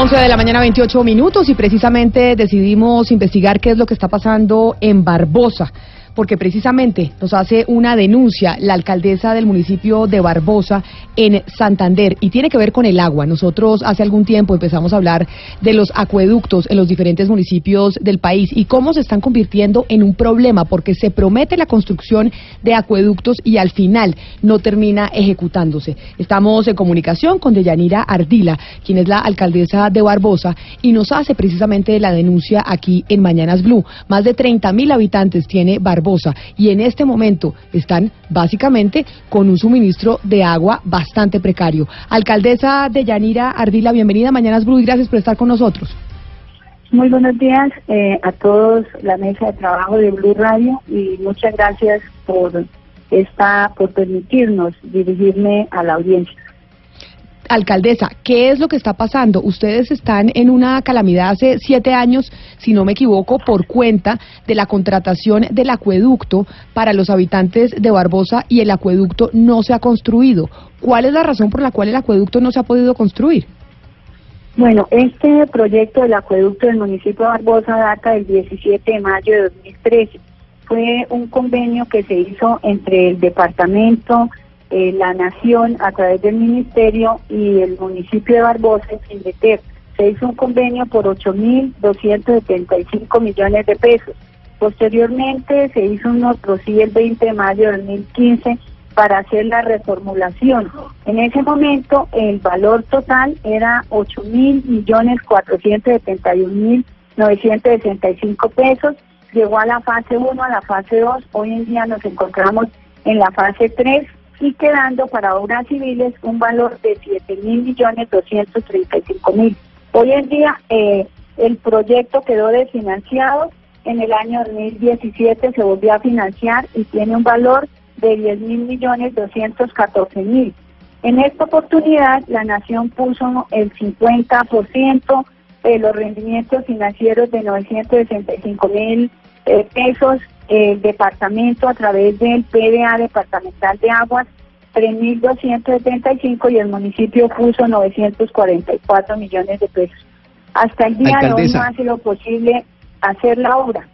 11 de la mañana, 28 minutos, y precisamente decidimos investigar qué es lo que está pasando en Barbosa porque precisamente nos hace una denuncia la alcaldesa del municipio de Barbosa en Santander y tiene que ver con el agua. Nosotros hace algún tiempo empezamos a hablar de los acueductos en los diferentes municipios del país y cómo se están convirtiendo en un problema porque se promete la construcción de acueductos y al final no termina ejecutándose. Estamos en comunicación con Deyanira Ardila, quien es la alcaldesa de Barbosa y nos hace precisamente la denuncia aquí en Mañanas Blue. Más de 30 mil habitantes tiene Barbosa y en este momento están básicamente con un suministro de agua bastante precario. Alcaldesa de Yanira Ardila, bienvenida Mañanas Blue y gracias por estar con nosotros. Muy buenos días eh, a todos la mesa de trabajo de Blue Radio y muchas gracias por esta por permitirnos dirigirme a la audiencia. Alcaldesa, ¿qué es lo que está pasando? Ustedes están en una calamidad hace siete años, si no me equivoco, por cuenta de la contratación del acueducto para los habitantes de Barbosa y el acueducto no se ha construido. ¿Cuál es la razón por la cual el acueducto no se ha podido construir? Bueno, este proyecto del acueducto del municipio de Barbosa data del 17 de mayo de 2013. Fue un convenio que se hizo entre el departamento, eh, la Nación a través del Ministerio y el municipio de Barbosa, en Se hizo un convenio por 8.275 millones de pesos. Posteriormente se hizo un otro, sí, el 20 de mayo de 2015 para hacer la reformulación. En ese momento el valor total era 8 mil millones 471 mil 965 pesos. Llegó a la fase 1, a la fase 2. Hoy en día nos encontramos en la fase 3 y quedando para obras civiles un valor de 7 mil millones 235 mil. Hoy en día eh, el proyecto quedó desfinanciado, en el año 2017 se volvió a financiar y tiene un valor de 10 mil millones 214 mil. En esta oportunidad la Nación puso el 50% de los rendimientos financieros de 965 mil eh, pesos el departamento a través del PDA Departamental de Aguas 3.275 y el municipio puso 944 millones de pesos. Hasta el día de hoy no hace lo posible hacer la obra.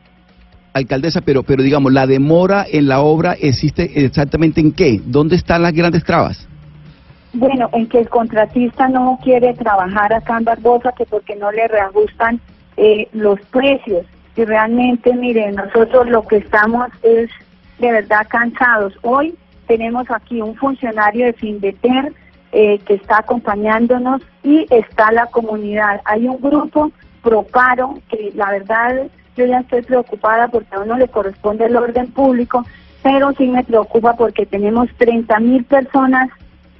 Alcaldesa, pero, pero digamos, la demora en la obra existe exactamente en qué? ¿Dónde están las grandes trabas? Bueno, en que el contratista no quiere trabajar acá en Barbosa, que porque no le reajustan eh, los precios y realmente, miren, nosotros lo que estamos es de verdad cansados. Hoy tenemos aquí un funcionario de Findeter eh, que está acompañándonos y está la comunidad. Hay un grupo pro paro que la verdad yo ya estoy preocupada porque a uno le corresponde el orden público, pero sí me preocupa porque tenemos 30 mil personas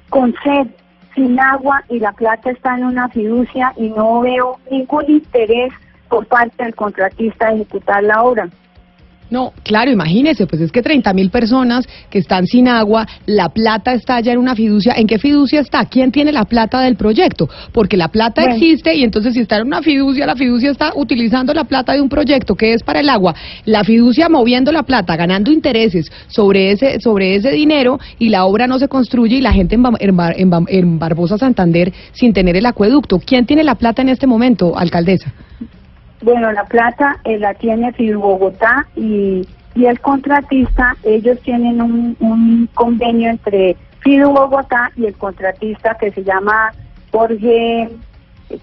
con sed, sin agua y la plata está en una fiducia y no veo ningún interés por parte del contratista ejecutar la obra. No, claro, imagínese, pues es que 30 mil personas que están sin agua, la plata está ya en una fiducia. ¿En qué fiducia está? ¿Quién tiene la plata del proyecto? Porque la plata existe y entonces si está en una fiducia, la fiducia está utilizando la plata de un proyecto que es para el agua. La fiducia moviendo la plata, ganando intereses sobre ese, sobre ese dinero y la obra no se construye y la gente en, en, en Barbosa Santander sin tener el acueducto. ¿Quién tiene la plata en este momento, alcaldesa? Bueno, la plata eh, la tiene Fidu Bogotá y, y el contratista, ellos tienen un, un convenio entre Fidu Bogotá y el contratista que se llama Jorge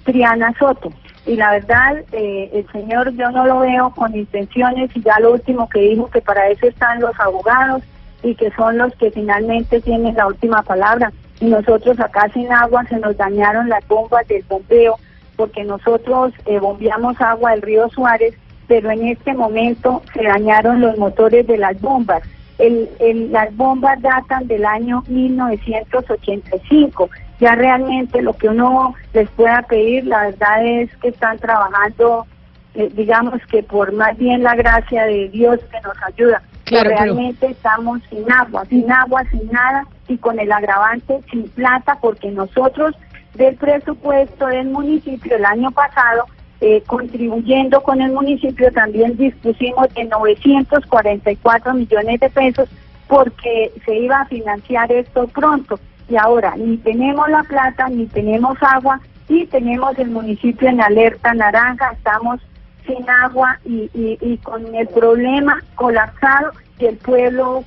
Triana Soto. Y la verdad, eh, el señor yo no lo veo con intenciones y ya lo último que dijo que para eso están los abogados y que son los que finalmente tienen la última palabra. Y nosotros acá sin agua se nos dañaron las bombas del bombeo porque nosotros eh, bombeamos agua del río Suárez, pero en este momento se dañaron los motores de las bombas. El, las bombas datan del año 1985. Ya realmente lo que uno les pueda pedir, la verdad es que están trabajando, eh, digamos que por más bien la gracia de Dios que nos ayuda. Claro, realmente estamos sin agua, sin agua, sin nada y con el agravante sin plata porque nosotros del presupuesto del municipio el año pasado, eh, contribuyendo con el municipio, también dispusimos de 944 millones de pesos porque se iba a financiar esto pronto. Y ahora ni tenemos la plata, ni tenemos agua, y tenemos el municipio en alerta naranja, estamos sin agua y, y, con el problema colapsado y el pueblo,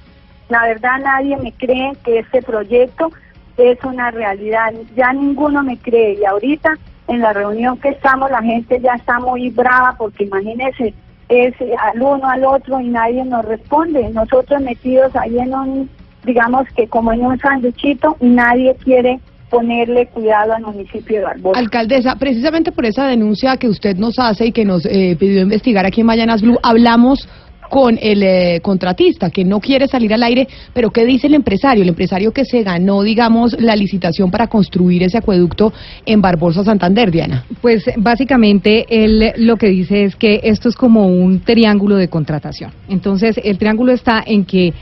la verdad nadie me cree que este proyecto es una realidad, ya ninguno me cree. Y ahorita en la reunión que estamos la gente ya está muy brava porque imagínense es al uno al otro y nadie nos responde, nosotros metidos ahí en un, digamos que como en un sanduchito nadie quiere ponerle cuidado al municipio de Barbosa. Alcaldesa, precisamente por esa denuncia que usted nos hace y que nos eh, pidió investigar aquí en Mayanas Blue, hablamos con el eh, contratista que no quiere salir al aire, pero ¿qué dice el empresario? El empresario que se ganó, digamos, la licitación para construir ese acueducto en Barbosa, Santander, Diana. Pues básicamente él lo que dice es que esto es como un triángulo de contratación. Entonces, el triángulo está en que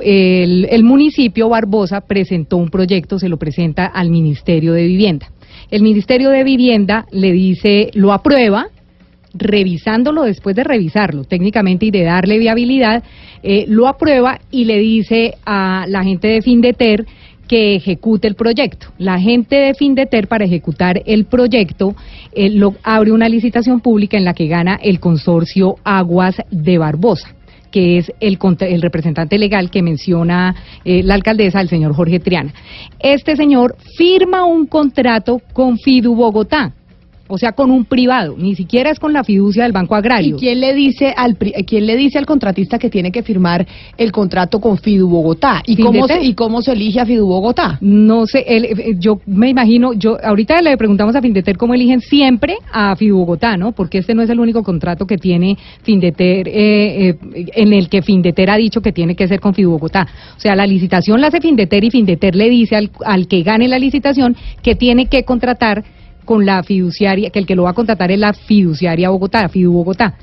el, el municipio Barbosa presentó un proyecto, se lo presenta al Ministerio de Vivienda. El Ministerio de Vivienda le dice, lo aprueba, revisándolo después de revisarlo técnicamente y de darle viabilidad, eh, lo aprueba y le dice a la gente de Findeter que ejecute el proyecto. La gente de Findeter para ejecutar el proyecto eh, lo, abre una licitación pública en la que gana el consorcio Aguas de Barbosa que es el, el representante legal que menciona eh, la alcaldesa, el señor Jorge Triana. Este señor firma un contrato con Fidu Bogotá o sea, con un privado, ni siquiera es con la fiducia del Banco Agrario. ¿Y quién le dice al quién le dice al contratista que tiene que firmar el contrato con Fidu Bogotá? ¿Y cómo se, y cómo se elige a Fidu Bogotá? No sé, eh, yo me imagino, yo ahorita le preguntamos a Findeter cómo eligen siempre a Fidu Bogotá, ¿no? Porque este no es el único contrato que tiene Findeter eh, eh, en el que Findeter ha dicho que tiene que ser con Fidu Bogotá. O sea, la licitación la hace Findeter y Findeter le dice al, al que gane la licitación que tiene que contratar con la fiduciaria, que el que lo va a contratar es la fiduciaria Bogotá, Fidu Bogotá.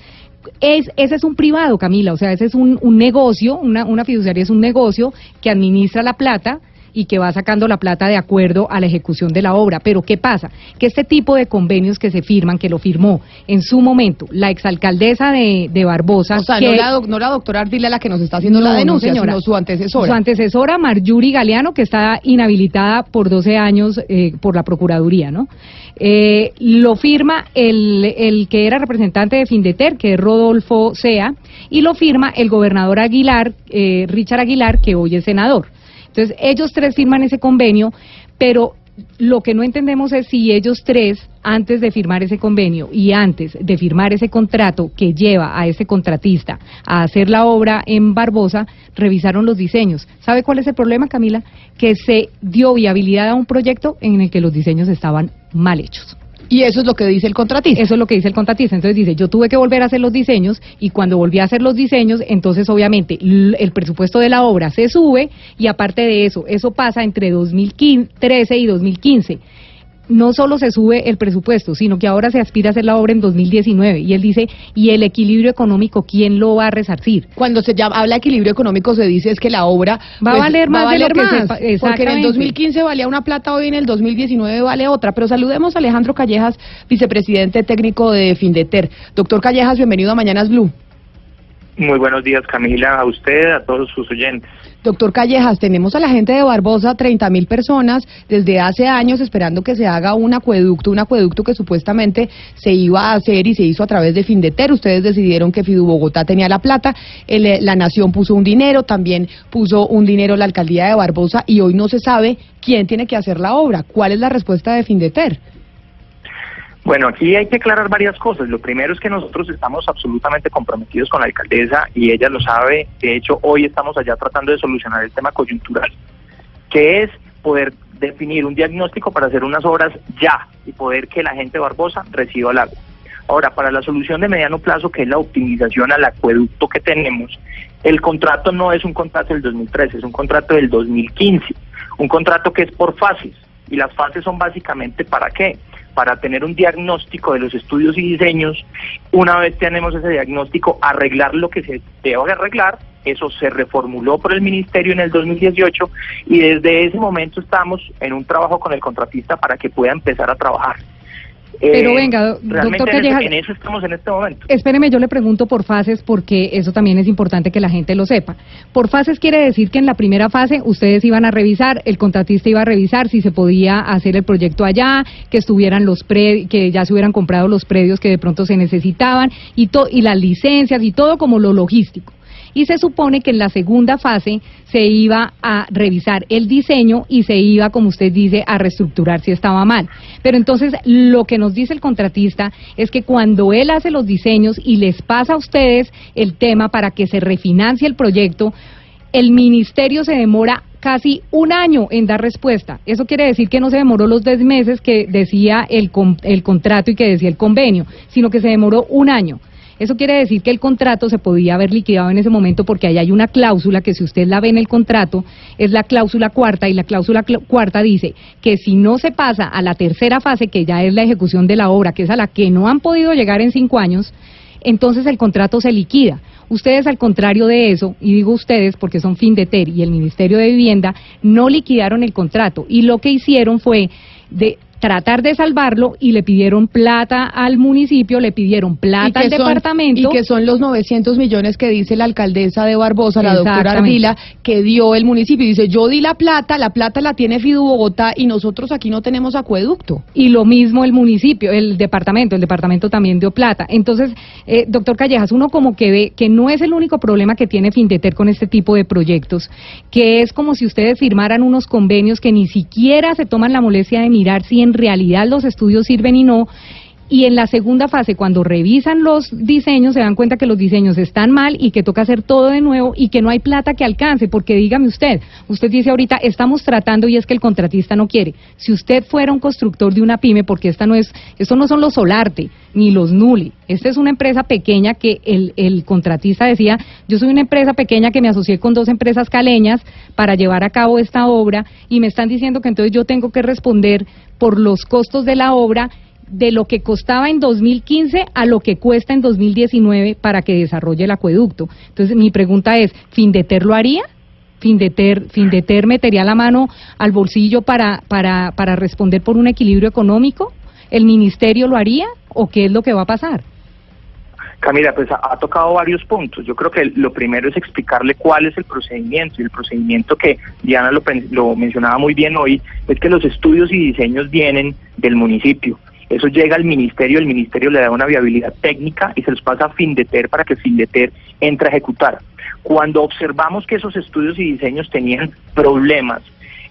Es, ese es un privado, Camila, o sea, ese es un, un negocio, una, una fiduciaria es un negocio que administra la plata y que va sacando la plata de acuerdo a la ejecución de la obra. Pero ¿qué pasa? Que este tipo de convenios que se firman, que lo firmó en su momento la exalcaldesa de, de Barbosa... O sea, no, la, no la doctora Ardila la que nos está haciendo la denuncia, sino su antecesora. Su antecesora, Marjuri Galeano, que está inhabilitada por 12 años eh, por la Procuraduría, ¿no? Eh, lo firma el, el que era representante de Findeter, que es Rodolfo Sea, y lo firma el gobernador Aguilar, eh, Richard Aguilar, que hoy es senador. Entonces, ellos tres firman ese convenio, pero lo que no entendemos es si ellos tres, antes de firmar ese convenio y antes de firmar ese contrato que lleva a ese contratista a hacer la obra en Barbosa, revisaron los diseños. ¿Sabe cuál es el problema, Camila? Que se dio viabilidad a un proyecto en el que los diseños estaban mal hechos. Y eso es lo que dice el contratista. Eso es lo que dice el contratista. Entonces dice, yo tuve que volver a hacer los diseños y cuando volví a hacer los diseños, entonces obviamente el presupuesto de la obra se sube y aparte de eso, eso pasa entre 2013 y 2015 no solo se sube el presupuesto, sino que ahora se aspira a hacer la obra en 2019. Y él dice, ¿y el equilibrio económico quién lo va a resarcir? Cuando se habla de equilibrio económico se dice es que la obra va a pues, valer más, de lo que porque en el 2015 valía una plata, hoy en el 2019 vale otra. Pero saludemos a Alejandro Callejas, vicepresidente técnico de Findeter. Doctor Callejas, bienvenido a Mañanas Blue. Muy buenos días, Camila, a usted, a todos sus oyentes. Doctor Callejas, tenemos a la gente de Barbosa, 30 mil personas, desde hace años esperando que se haga un acueducto, un acueducto que supuestamente se iba a hacer y se hizo a través de Findeter. Ustedes decidieron que Fidu Bogotá tenía la plata, eh, la Nación puso un dinero, también puso un dinero la alcaldía de Barbosa y hoy no se sabe quién tiene que hacer la obra. ¿Cuál es la respuesta de Findeter? Bueno, aquí hay que aclarar varias cosas. Lo primero es que nosotros estamos absolutamente comprometidos con la alcaldesa y ella lo sabe. De hecho, hoy estamos allá tratando de solucionar el tema coyuntural, que es poder definir un diagnóstico para hacer unas obras ya y poder que la gente de Barbosa reciba el agua. Ahora, para la solución de mediano plazo, que es la optimización al acueducto que tenemos, el contrato no es un contrato del 2013, es un contrato del 2015, un contrato que es por fases. Y las fases son básicamente para qué? Para tener un diagnóstico de los estudios y diseños. Una vez tenemos ese diagnóstico, arreglar lo que se debe arreglar. Eso se reformuló por el Ministerio en el 2018 y desde ese momento estamos en un trabajo con el contratista para que pueda empezar a trabajar. Pero Eh, venga, do- realmente doctor Callejas. en eso estamos en este momento. Espéreme, yo le pregunto por fases porque eso también es importante que la gente lo sepa. Por fases quiere decir que en la primera fase ustedes iban a revisar, el contratista iba a revisar si se podía hacer el proyecto allá, que estuvieran los pre, que ya se hubieran comprado los predios que de pronto se necesitaban y to- y las licencias y todo como lo logístico. Y se supone que en la segunda fase se iba a revisar el diseño y se iba, como usted dice, a reestructurar si estaba mal. Pero entonces lo que nos dice el contratista es que cuando él hace los diseños y les pasa a ustedes el tema para que se refinancie el proyecto, el ministerio se demora casi un año en dar respuesta. Eso quiere decir que no se demoró los 10 meses que decía el, el contrato y que decía el convenio, sino que se demoró un año. Eso quiere decir que el contrato se podía haber liquidado en ese momento porque ahí hay una cláusula que si usted la ve en el contrato es la cláusula cuarta y la cláusula cl- cuarta dice que si no se pasa a la tercera fase que ya es la ejecución de la obra, que es a la que no han podido llegar en cinco años, entonces el contrato se liquida. Ustedes, al contrario de eso, y digo ustedes porque son Findeter y el Ministerio de Vivienda, no liquidaron el contrato y lo que hicieron fue de tratar de salvarlo y le pidieron plata al municipio, le pidieron plata al son- departamento. y que son los 900 millones que dice la alcaldesa de Barbosa, la doctora. Ardila, que dio el municipio. Dice, yo di la plata, la plata la tiene Fidu Bogotá y nosotros aquí no tenemos acueducto. y lo mismo el municipio, el departamento, el departamento también dio plata. Entonces, eh, doctor Callejas, uno como que ve que no es el único problema que tiene Findeter con este tipo de proyectos, que es como si ustedes firmaran unos convenios que ni siquiera se toman la molestia de mirar si en realidad los estudios sirven y no. Y en la segunda fase, cuando revisan los diseños, se dan cuenta que los diseños están mal y que toca hacer todo de nuevo y que no hay plata que alcance, porque dígame usted, usted dice ahorita, estamos tratando y es que el contratista no quiere. Si usted fuera un constructor de una pyme, porque esta no es, esto no son los Solarte ni los Nuli, esta es una empresa pequeña que el, el contratista decía, yo soy una empresa pequeña que me asocié con dos empresas caleñas para llevar a cabo esta obra y me están diciendo que entonces yo tengo que responder por los costos de la obra de lo que costaba en 2015 a lo que cuesta en 2019 para que desarrolle el acueducto. Entonces, mi pregunta es, ¿Findeter lo haría? ¿Findeter, Findeter metería la mano al bolsillo para, para, para responder por un equilibrio económico? ¿El ministerio lo haría? ¿O qué es lo que va a pasar? Camila, pues ha, tocado varios puntos. Yo creo que lo primero es explicarle cuál es el procedimiento. Y el procedimiento que Diana lo, lo mencionaba muy bien hoy es que los estudios y diseños vienen del municipio. Eso llega al ministerio, el ministerio le da una viabilidad técnica y se los pasa a Findeter para que Findeter entre a ejecutar. Cuando observamos que esos estudios y diseños tenían problemas,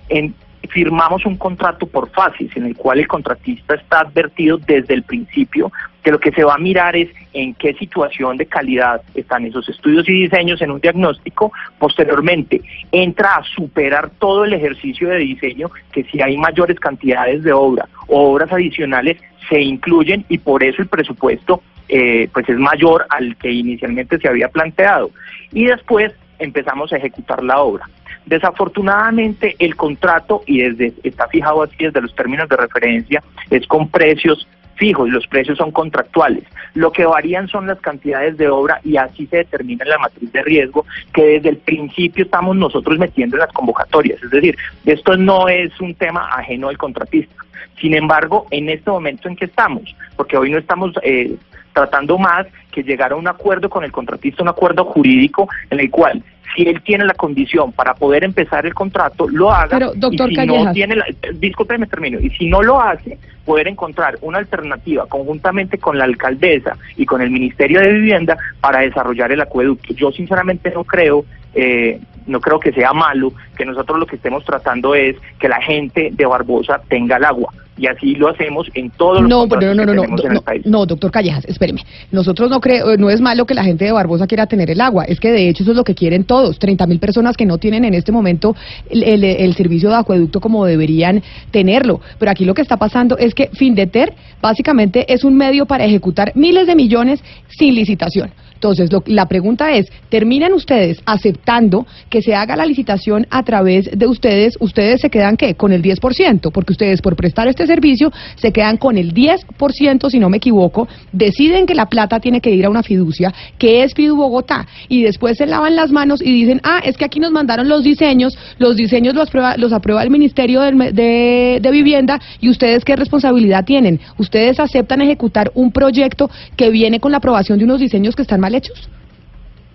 en- firmamos un contrato por fases en el cual el contratista está advertido desde el principio que lo que se va a mirar es en qué situación de calidad están esos estudios y diseños en un diagnóstico. Posteriormente, entra a superar todo el ejercicio de diseño, que si hay mayores cantidades de obra o obras adicionales, se incluyen y por eso el presupuesto eh, pues es mayor al que inicialmente se había planteado. Y después empezamos a ejecutar la obra. Desafortunadamente el contrato, y desde está fijado así desde los términos de referencia, es con precios fijos, los precios son contractuales. Lo que varían son las cantidades de obra y así se determina la matriz de riesgo que desde el principio estamos nosotros metiendo en las convocatorias. Es decir, esto no es un tema ajeno al contratista. Sin embargo, en este momento en que estamos, porque hoy no estamos eh, tratando más que llegar a un acuerdo con el contratista, un acuerdo jurídico en el cual si él tiene la condición para poder empezar el contrato, lo haga. Pero, doctor y si no tiene la, discúlpeme, termino. Y si no lo hace, poder encontrar una alternativa conjuntamente con la alcaldesa y con el Ministerio de Vivienda para desarrollar el acueducto. Yo sinceramente no creo, eh, no creo que sea malo que nosotros lo que estemos tratando es que la gente de Barbosa tenga el agua. Y así lo hacemos en todos los No, contratos pero no, no, que tenemos no, en el país. no, doctor Callejas, espéreme. Nosotros no creo, no es malo que la gente de Barbosa quiera tener el agua, es que de hecho eso es lo que quieren todos. 30 mil personas que no tienen en este momento el, el- el servicio de acueducto como deberían tenerlo. Pero aquí lo que está pasando es que Findeter básicamente es un medio para ejecutar miles de millones sin licitación. Entonces, lo, la pregunta es, ¿terminan ustedes aceptando que se haga la licitación a través de ustedes? ¿Ustedes se quedan qué? Con el 10%, porque ustedes por prestar este servicio se quedan con el 10%, si no me equivoco, deciden que la plata tiene que ir a una fiducia, que es Fidu Bogotá, y después se lavan las manos y dicen, ah, es que aquí nos mandaron los diseños, los diseños los aprueba, los aprueba el Ministerio de, de Vivienda, y ustedes qué responsabilidad tienen? ¿Ustedes aceptan ejecutar un proyecto que viene con la aprobación de unos diseños que están mal hechos?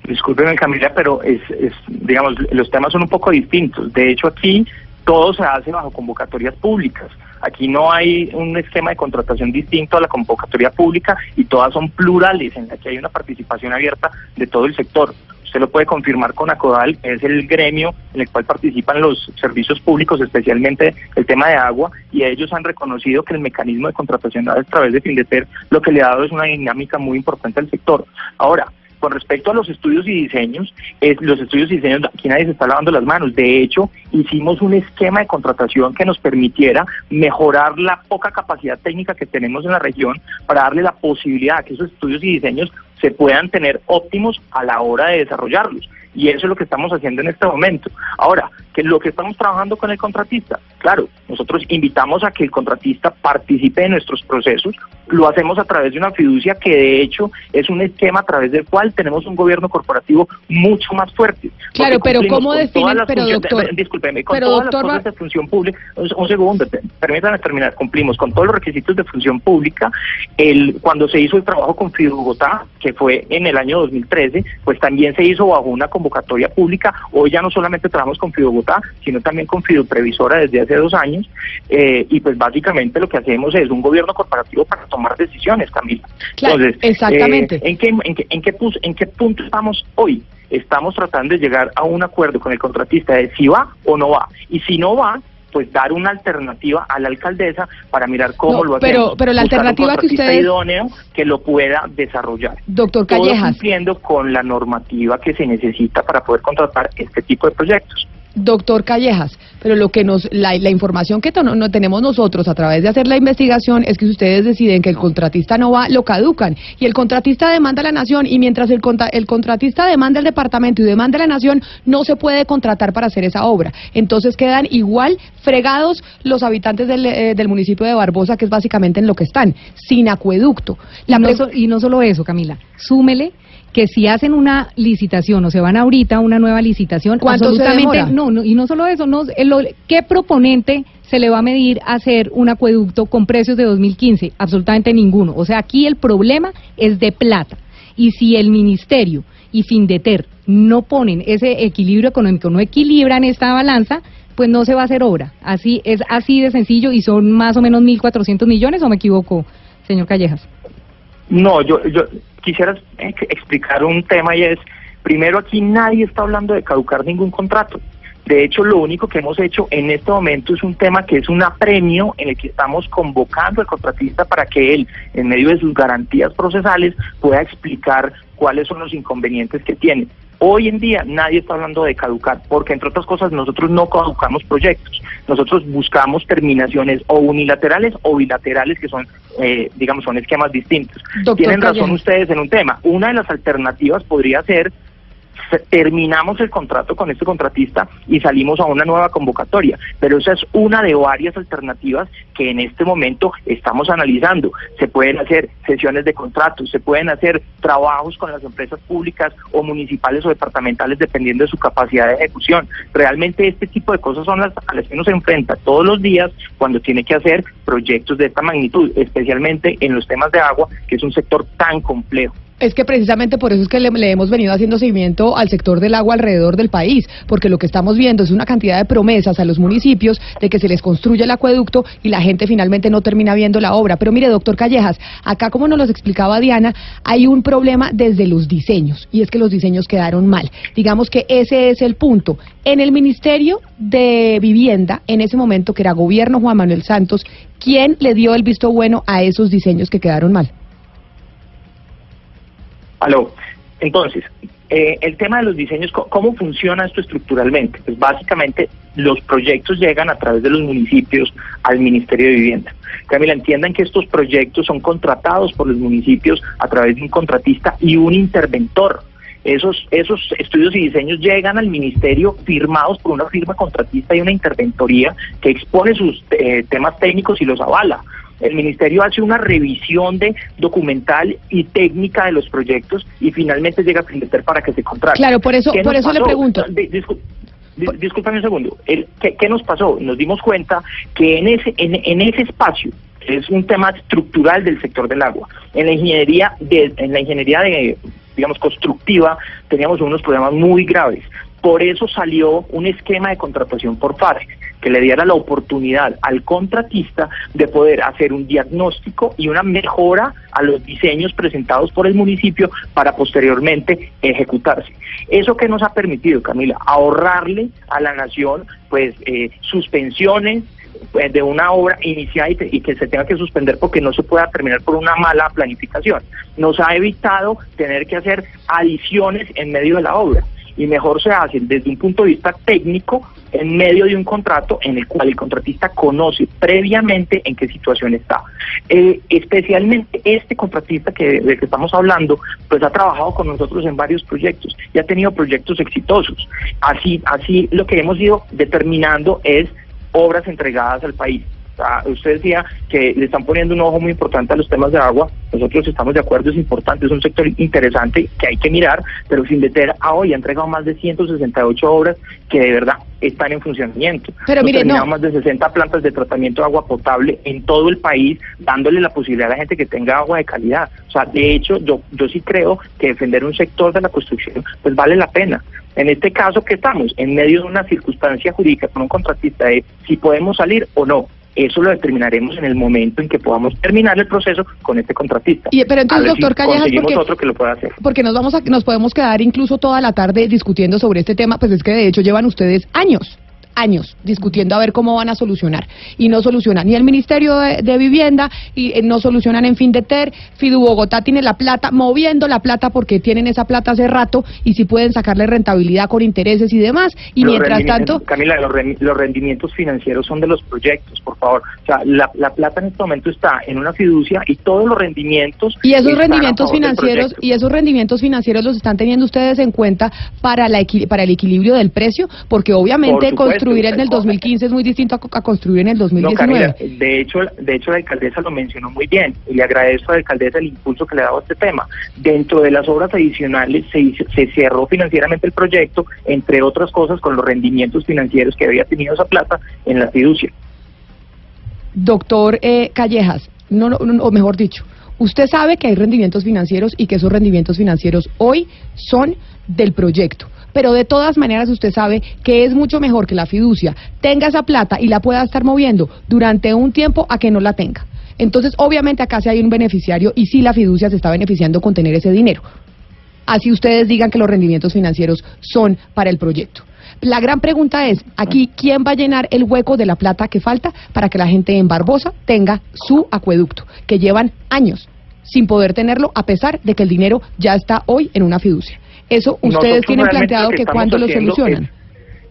Discúlpeme, Camila, pero es, es, digamos, los temas son un poco distintos. De hecho, aquí todo se hace bajo convocatorias públicas. Aquí no hay un esquema de contratación distinto a la convocatoria pública y todas son plurales, en la que hay una participación abierta de todo el sector. Usted lo puede confirmar con ACODAL, es el gremio en el cual participan los servicios públicos, especialmente el tema de agua, y ellos han reconocido que el mecanismo de contratación a través de Findeter lo que le ha dado es una dinámica muy importante al sector. Ahora, con respecto a los estudios y diseños, es, los estudios y diseños aquí nadie se está lavando las manos. De hecho, hicimos un esquema de contratación que nos permitiera mejorar la poca capacidad técnica que tenemos en la región para darle la posibilidad a que esos estudios y diseños se puedan tener óptimos a la hora de desarrollarlos. Y eso es lo que estamos haciendo en este momento. Ahora, que lo que estamos trabajando con el contratista, claro, nosotros invitamos a que el contratista participe en nuestros procesos, lo hacemos a través de una fiducia que de hecho es un esquema a través del cual tenemos un gobierno corporativo mucho más fuerte. Claro, pero ¿cómo definen, pero doctor, discúlpeme, con todas las cosas de función pública, un segundo, permítanme terminar, cumplimos con todos los requisitos de función pública, el cuando se hizo el trabajo con Fidu Bogotá, que fue en el año 2013, pues también se hizo bajo una convocatoria pública, hoy ya no solamente trabajamos con Fidu Bogotá, sino también con Fidu Previsora desde hace dos años, eh, y pues básicamente lo que hacemos es un gobierno corporativo para tomar decisiones, Camila. Entonces, exactamente. Eh, ¿en, qué, en, qué, en, qué, ¿En qué punto estamos hoy? Estamos tratando de llegar a un acuerdo con el contratista de si va o no va. Y si no va, pues dar una alternativa a la alcaldesa para mirar cómo lo hacemos. Pero, pero la alternativa que ustedes... idóneo que lo pueda desarrollar. Doctor Callejas. cumpliendo con la normativa que se necesita para poder contratar este tipo de proyectos. Doctor Callejas, pero lo que nos, la, la información que no, tenemos nosotros a través de hacer la investigación es que si ustedes deciden que el contratista no va, lo caducan. Y el contratista demanda a la nación y mientras el, el contratista demanda el departamento y demanda a la nación, no se puede contratar para hacer esa obra. Entonces quedan igual fregados los habitantes del, eh, del municipio de Barbosa, que es básicamente en lo que están, sin acueducto. y, no y no solo eso, Camila, súmele que si hacen una licitación o se van ahorita a una nueva licitación, absolutamente no, no, y no solo eso, no, ¿qué proponente se le va a medir hacer un acueducto con precios de 2015? Absolutamente ninguno. O sea, aquí el problema es de plata. Y si el ministerio y Findeter no ponen ese equilibrio económico, no equilibran esta balanza, pues no se va a hacer obra. Así es así de sencillo y son más o menos 1.400 millones, ¿o me equivoco, señor Callejas? No, yo, yo quisiera explicar un tema y es, primero aquí nadie está hablando de caducar ningún contrato. De hecho, lo único que hemos hecho en este momento es un tema que es un apremio en el que estamos convocando al contratista para que él, en medio de sus garantías procesales, pueda explicar cuáles son los inconvenientes que tiene. Hoy en día nadie está hablando de caducar, porque entre otras cosas nosotros no caducamos proyectos. Nosotros buscamos terminaciones o unilaterales o bilaterales, que son, eh, digamos, son esquemas distintos. Tienen razón ustedes en un tema. Una de las alternativas podría ser terminamos el contrato con este contratista y salimos a una nueva convocatoria. Pero esa es una de varias alternativas que en este momento estamos analizando. Se pueden hacer sesiones de contratos, se pueden hacer trabajos con las empresas públicas o municipales o departamentales dependiendo de su capacidad de ejecución. Realmente este tipo de cosas son las a las que uno se enfrenta todos los días cuando tiene que hacer proyectos de esta magnitud, especialmente en los temas de agua, que es un sector tan complejo. Es que precisamente por eso es que le, hemos venido haciendo seguimiento al sector del agua alrededor del país, porque lo que estamos viendo es una cantidad de promesas a los municipios de que se les construye el acueducto y la gente finalmente no termina viendo la obra. Pero mire, doctor Callejas, acá como nos lo explicaba Diana, hay un problema desde los diseños, y es que los diseños quedaron mal. Digamos que ese es el punto. En el Ministerio de Vivienda, en ese momento que era gobierno Juan Manuel Santos, ¿quién le dio el visto bueno a esos diseños que quedaron mal? Aló. Entonces, Eh, el tema de los diseños, ¿cómo funciona esto estructuralmente? Pues básicamente los proyectos llegan a través de los municipios al Ministerio de Vivienda. Camila, entiendan que estos proyectos son contratados por los municipios a través de un contratista y un interventor. Esos, esos estudios y diseños llegan al ministerio firmados por una firma contratista y una interventoría que expone sus eh, temas técnicos y los avala. El ministerio hace una revisión de documental y técnica de los proyectos y finalmente llega a Findeter para que se contrate. Claro, por eso, por eso le pregunto. discúlpame un segundo. ¿qué, nos pasó? Nos dimos cuenta que en ese, en, ese espacio es un tema estructural del sector del agua. En la ingeniería de, en la ingeniería de digamos, constructiva, teníamos unos problemas muy graves. Por eso salió un esquema de contratación por FARC que le diera la oportunidad al contratista de poder hacer un diagnóstico y una mejora a los diseños presentados por el municipio para posteriormente ejecutarse. Eso que nos ha permitido, Camila, ahorrarle a la nación pues eh, suspensiones, pues, de una obra iniciada y, que se tenga que suspender porque no se pueda terminar por una mala planificación. Nos ha evitado tener que hacer adiciones en medio de la obra y mejor se hacen desde un punto de vista técnico en medio de un contrato en el cual el contratista conoce previamente en qué situación está. Eh, especialmente este contratista que, del que estamos hablando, pues ha trabajado con nosotros en varios proyectos y ha tenido proyectos exitosos. Así, así lo que hemos ido determinando es obras entregadas al país. Usted decía que le están poniendo un ojo muy importante a los temas de agua. Nosotros estamos de acuerdo, es importante, es un sector interesante que hay que mirar, pero Findeter a hoy ha entregado más de 168 obras que de verdad están en funcionamiento. Pero mire, no. más de 60 plantas de tratamiento de agua potable en todo el país, dándole la posibilidad a la gente que tenga agua de calidad. O sea, de hecho, yo, yo sí creo que defender un sector de la construcción, pues vale la pena. En este caso que estamos, en medio de una circunstancia jurídica con un contratista de si podemos salir o no. Eso lo determinaremos en el momento en que podamos terminar el proceso con este contratista. Y, pero entonces, doctor Callejas, porque, otro que lo pueda hacer. Porque nos vamos a, nos podemos quedar incluso toda la tarde discutiendo sobre este tema, pues es que de hecho llevan ustedes años años discutiendo a ver cómo van a solucionar. Y no solucionan ni el Ministerio de, Vivienda, y eh, no solucionan en fin de ter. Fidu Bogotá tiene la plata, moviendo la plata porque tienen esa plata hace rato y si pueden sacarle rentabilidad con intereses y demás. Y mientras tanto. Camila, los, rendimientos financieros son de los proyectos, por favor. O sea, la, plata en este momento está en una fiducia y todos los rendimientos. Y esos rendimientos financieros, y esos rendimientos financieros los están teniendo ustedes en cuenta para, la, para el equilibrio del precio, porque obviamente construir en el 2015 es muy distinto a, construir en el 2019. de hecho, de hecho la alcaldesa lo mencionó muy bien y le agradezco a la alcaldesa el impulso que le ha dado a este tema. Dentro de las obras adicionales se, se cerró financieramente el proyecto, entre otras cosas con los rendimientos financieros que había tenido esa plata en la fiducia. Doctor eh, Callejas, no, o mejor dicho, usted sabe que hay rendimientos financieros y que esos rendimientos financieros hoy son del proyecto pero de todas maneras usted sabe que es mucho mejor que la fiducia tenga esa plata y la pueda estar moviendo durante un tiempo a que no la tenga. Entonces, obviamente acá sí hay un beneficiario y sí la fiducia se está beneficiando con tener ese dinero. Así ustedes digan que los rendimientos financieros son para el proyecto. La gran pregunta es, aquí, ¿quién va a llenar el hueco de la plata que falta para que la gente en Barbosa tenga su acueducto, que llevan años sin poder tenerlo a pesar de que el dinero ya está hoy en una fiducia? Eso ustedes tienen planteado que, cuando lo solucionan.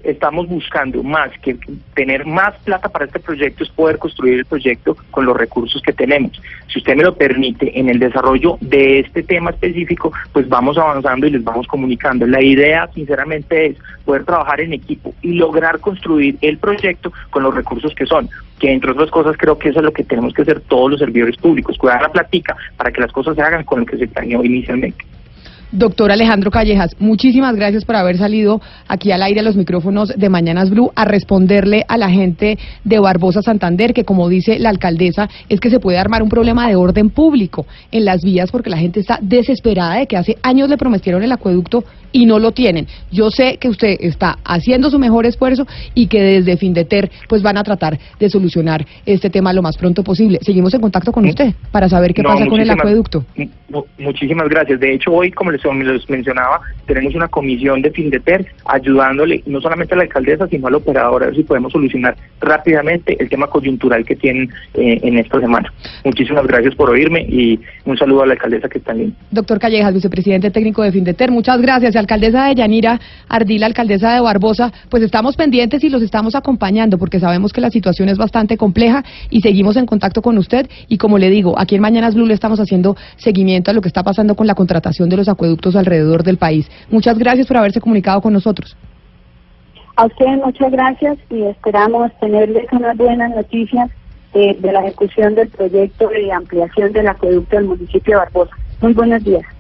estamos buscando más que tener más plata para este proyecto es poder construir el proyecto con los recursos que tenemos. Si usted me lo permite, en el desarrollo de este tema específico, pues vamos avanzando y les vamos comunicando. La idea, sinceramente, es poder trabajar en equipo y lograr construir el proyecto con los recursos que son que entre otras cosas creo que eso es lo que tenemos que hacer todos los servidores públicos, cuidar la platica para que las cosas se hagan con lo que se planeó inicialmente. Doctor Alejandro Callejas, muchísimas gracias por haber salido aquí al aire a los micrófonos de Mañanas Blue a responderle a la gente de Barbosa Santander, que como dice la alcaldesa, es que se puede armar un problema de orden público en las vías porque la gente está desesperada de que hace años le prometieron el acueducto y no lo tienen. Yo sé que usted está haciendo su mejor esfuerzo y que desde Findeter pues van a tratar de solucionar este tema lo más pronto posible. Seguimos en contacto con usted para saber qué pasa con el acueducto. Muchísimas gracias. De hecho, hoy, como les, mencionaba, tenemos una comisión de Findeter ayudándole no solamente a la alcaldesa, sino al operador a ver si podemos solucionar rápidamente el tema coyuntural que tienen eh, en esta semana. Muchísimas gracias por oírme y un saludo a la alcaldesa que está en línea. Doctor Callejas, vicepresidente técnico de Findeter, muchas gracias vicealcaldesa de Yanira Ardila, alcaldesa de Barbosa, pues estamos pendientes y los estamos acompañando porque sabemos que la situación es bastante compleja y seguimos en contacto con usted y como le digo, aquí en Mañanas Blue estamos haciendo seguimiento a lo que está pasando con la contratación de los acueductos alrededor del país. Muchas gracias por haberse comunicado con nosotros. A ustedes muchas gracias y esperamos tenerles unas buenas noticias de, de la ejecución del proyecto de ampliación del acueducto del municipio de Barbosa. Muy buenos días.